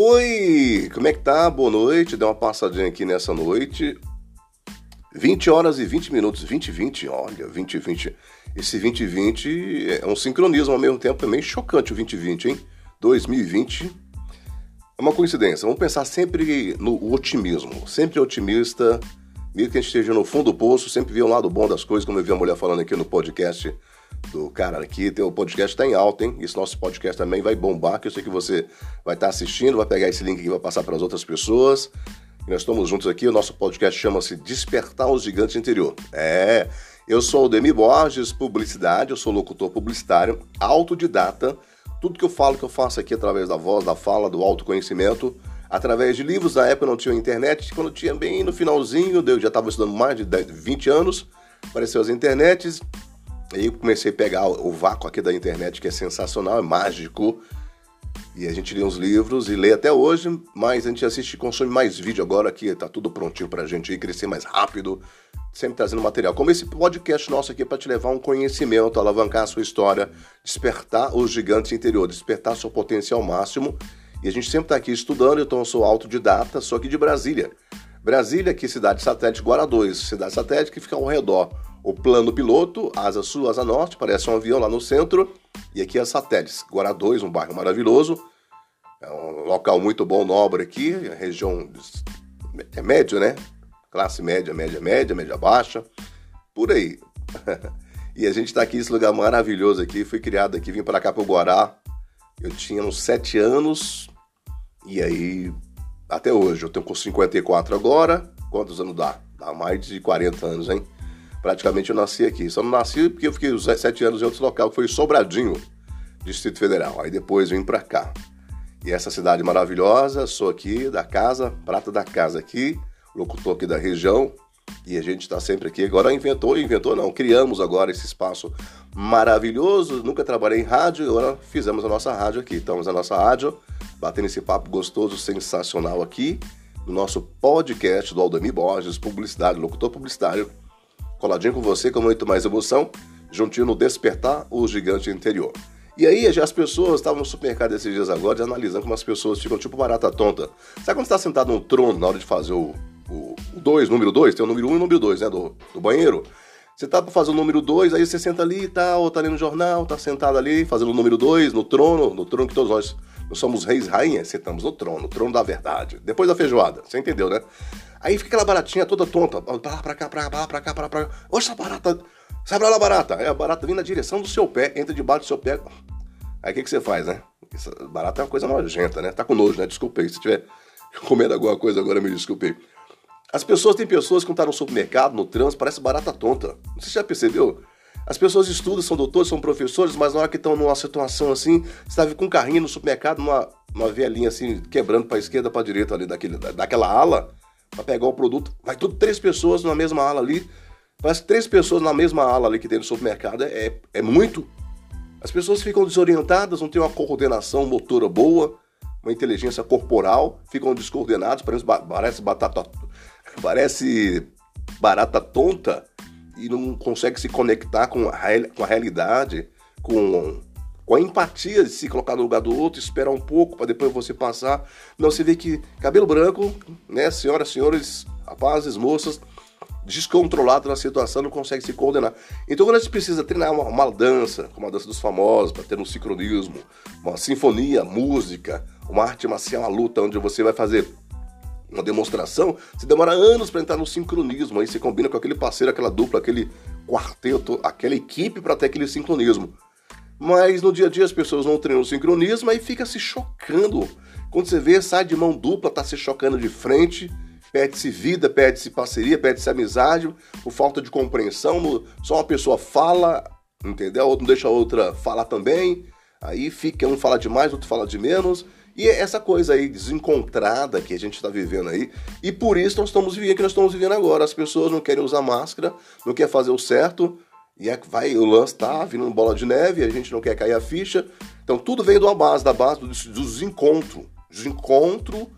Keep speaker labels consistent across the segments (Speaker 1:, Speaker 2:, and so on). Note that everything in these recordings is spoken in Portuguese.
Speaker 1: Oi, como é que tá? Boa noite. Deu uma passadinha aqui nessa noite. 20 horas e 20 minutos. 20 20, olha, 20 20. Esse 2020 é um sincronismo ao mesmo tempo, é meio chocante o 2020, hein? 2020 é uma coincidência. Vamos pensar sempre no otimismo. Sempre otimista, mesmo que a gente esteja no fundo do poço, sempre vê o lado bom das coisas, como eu vi a mulher falando aqui no podcast do cara aqui. O podcast tá em alta, hein? Esse nosso podcast também vai bombar, que eu sei que você vai estar tá assistindo, vai pegar esse link aqui e vai passar para as outras pessoas. E nós estamos juntos aqui, o nosso podcast chama-se Despertar os Gigantes Interior. É, eu sou o Demi Borges, publicidade, eu sou locutor publicitário, autodidata. Tudo que eu falo, que eu faço aqui através da voz, da fala, do autoconhecimento, através de livros. Na época não tinha internet, quando tinha bem no finalzinho, eu já estava estudando mais de 10, 20 anos, apareceu as internets, eu comecei a pegar o vácuo aqui da internet, que é sensacional, é mágico. E a gente lê uns livros e lê até hoje, mas a gente assiste e consome mais vídeo agora que tá tudo prontinho pra gente ir crescer mais rápido, sempre trazendo material. Como esse podcast nosso aqui para te levar um conhecimento, alavancar a sua história, despertar os gigantes interiores, despertar seu potencial máximo. E a gente sempre tá aqui estudando, então eu sou autodidata, sou aqui de Brasília. Brasília, aqui cidade satélite Guará 2, cidade satélite que fica ao redor o plano piloto, asa sul, asa norte, parece um avião lá no centro. E aqui é satélites. Guará 2, um bairro maravilhoso. É um local muito bom, nobre aqui. Região é médio, né? Classe média, média, média, média baixa. Por aí. e a gente está aqui nesse lugar maravilhoso aqui. Fui criado aqui, vim para cá para Guará. Eu tinha uns 7 anos. E aí, até hoje, eu tenho com 54 agora. Quantos anos dá? Dá mais de 40 anos, hein? Praticamente eu nasci aqui. Só não nasci porque eu fiquei os sete anos em outro local, que foi Sobradinho, Distrito Federal. Aí depois vim para cá. E essa cidade maravilhosa, sou aqui da casa, prata da casa aqui, locutor aqui da região, e a gente está sempre aqui. Agora inventou, inventou não, criamos agora esse espaço maravilhoso. Nunca trabalhei em rádio, agora fizemos a nossa rádio aqui. Estamos na nossa rádio, batendo esse papo gostoso, sensacional aqui, no nosso podcast do Aldemir Borges, publicidade, locutor publicitário coladinho com você com muito mais emoção, juntinho no Despertar o Gigante Interior. E aí, as pessoas estavam no supermercado esses dias agora, analisando como as pessoas ficam tipo barata tonta. Sabe quando está sentado no trono na hora de fazer o 2, número 2? Tem o número 1 um e o número 2, né? Do, do banheiro. Você tá para fazer o número 2, aí você senta ali e tal, tá lendo o jornal, tá sentado ali, fazendo o número 2, no trono, no trono que todos nós, nós somos reis rainhas, sentamos no trono, no trono da verdade. Depois da feijoada, você entendeu, né? Aí fica aquela baratinha toda tonta. Pra lá, pra cá, pra lá, pra cá, pra lá, pra cá. Oxa, barata. Sai pra lá, barata. Aí a barata vem na direção do seu pé, entra debaixo do seu pé. Aí o que, que você faz, né? Essa barata é uma coisa nojenta, né? Tá com nojo, né? Desculpei. Se tiver comendo alguma coisa agora, me desculpei. As pessoas, tem pessoas que estão no supermercado, no trânsito, parece barata tonta. Você já percebeu? As pessoas estudam, são doutores, são professores, mas na hora que estão numa situação assim, você tá com um carrinho no supermercado, uma, uma velhinha assim, quebrando para esquerda, para direita ali daquele, daquela ala, para pegar o produto. Vai tudo três pessoas na mesma ala ali. Parece três pessoas na mesma ala ali que tem no supermercado. É, é muito. As pessoas ficam desorientadas, não tem uma coordenação motora boa, uma inteligência corporal, ficam descoordenados, parece, parece batata. Parece barata tonta e não consegue se conectar com a, com a realidade, com com a empatia de se colocar no lugar do outro, esperar um pouco para depois você passar. Não, você vê que cabelo branco, né, senhoras, senhores, rapazes, moças, descontrolado na situação, não consegue se coordenar. Então, quando a gente precisa treinar uma, uma dança, como a dança dos famosos, para ter um sincronismo, uma sinfonia, música, uma arte marcial, uma luta, onde você vai fazer uma demonstração, você demora anos para entrar no sincronismo. Aí você combina com aquele parceiro, aquela dupla, aquele quarteto, aquela equipe para ter aquele sincronismo. Mas no dia a dia as pessoas não treinam o sincronismo e fica se chocando. Quando você vê, sai de mão dupla, tá se chocando de frente, perde-se vida, perde-se parceria, perde-se amizade, por falta de compreensão. Só uma pessoa fala, entendeu? A outra não deixa a outra falar também. Aí fica, um fala demais, outro fala de menos. E é essa coisa aí desencontrada que a gente está vivendo aí. E por isso nós estamos vivendo o que nós estamos vivendo agora. As pessoas não querem usar máscara, não querem fazer o certo, e é, vai, o lance tá vindo bola de neve, a gente não quer cair a ficha. Então tudo vem de uma base, da base do, do desencontro. Desencontro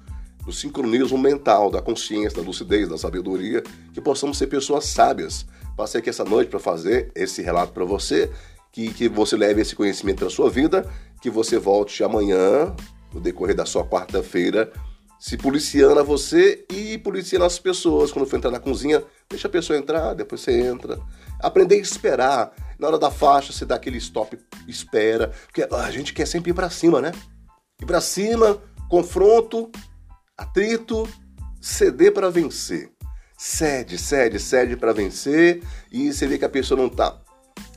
Speaker 1: do sincronismo mental, da consciência, da lucidez, da sabedoria, que possamos ser pessoas sábias. Passei aqui essa noite para fazer esse relato para você, que, que você leve esse conhecimento para sua vida, que você volte amanhã no decorrer da sua quarta-feira, se policiando a você e policiando as pessoas. Quando for entrar na cozinha, deixa a pessoa entrar, depois você entra. Aprender a esperar. Na hora da faixa, você dá aquele stop, espera. Porque a gente quer sempre ir para cima, né? Ir para cima, confronto, atrito, ceder para vencer. Cede, cede, cede para vencer e você vê que a pessoa não tá.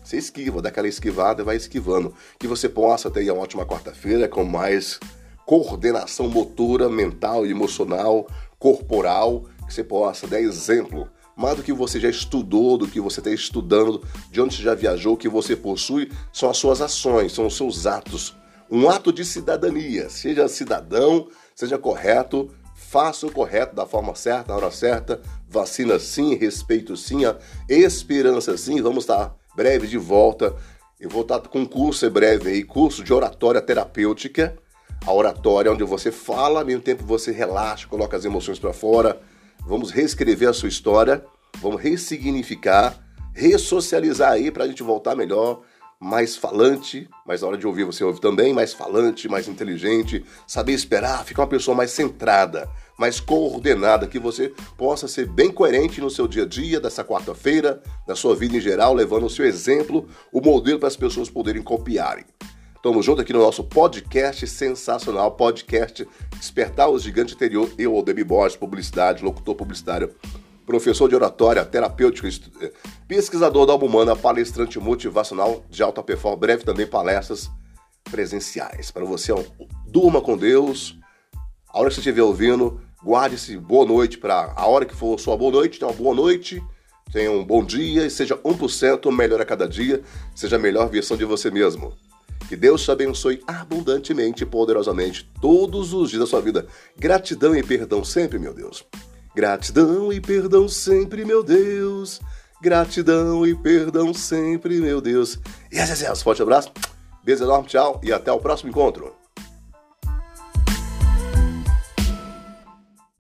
Speaker 1: Você esquiva, dá aquela esquivada e vai esquivando. Que você possa ter uma ótima quarta-feira com mais coordenação motora, mental emocional, corporal, que você possa dar exemplo. Mais do que você já estudou, do que você está estudando, de onde você já viajou, que você possui, são as suas ações, são os seus atos. Um ato de cidadania. Seja cidadão, seja correto, faça o correto da forma certa, na hora certa. Vacina sim, respeito sim, esperança sim. Vamos estar breve de volta. Eu vou estar com um curso em breve aí, curso de oratória terapêutica. A oratória onde você fala, ao mesmo tempo você relaxa, coloca as emoções para fora. Vamos reescrever a sua história, vamos ressignificar, ressocializar aí para a gente voltar melhor mais falante, mas na hora de ouvir você ouve também, mais falante, mais inteligente, saber esperar, ficar uma pessoa mais centrada, mais coordenada, que você possa ser bem coerente no seu dia a dia, dessa quarta-feira, na sua vida em geral, levando o seu exemplo, o modelo para as pessoas poderem copiarem. Estamos juntos aqui no nosso podcast sensacional, podcast Despertar o Gigante Interior, eu, Aldemir Borges, publicidade, locutor publicitário professor de oratória, terapêutico, eh, pesquisador da alma humana, palestrante motivacional de alta performance, breve também palestras presenciais. Para você, ó, durma com Deus. A hora que você estiver ouvindo, guarde-se boa noite para a hora que for sua boa noite, tenha uma boa noite, tenha um bom dia e seja 1% melhor a cada dia, seja a melhor versão de você mesmo. Que Deus te abençoe abundantemente e poderosamente todos os dias da sua vida. Gratidão e perdão sempre, meu Deus. Gratidão e perdão sempre, meu Deus. Gratidão e perdão sempre, meu Deus. E yes, yes, yes. Forte abraço, beijo enorme, tchau e até o próximo encontro.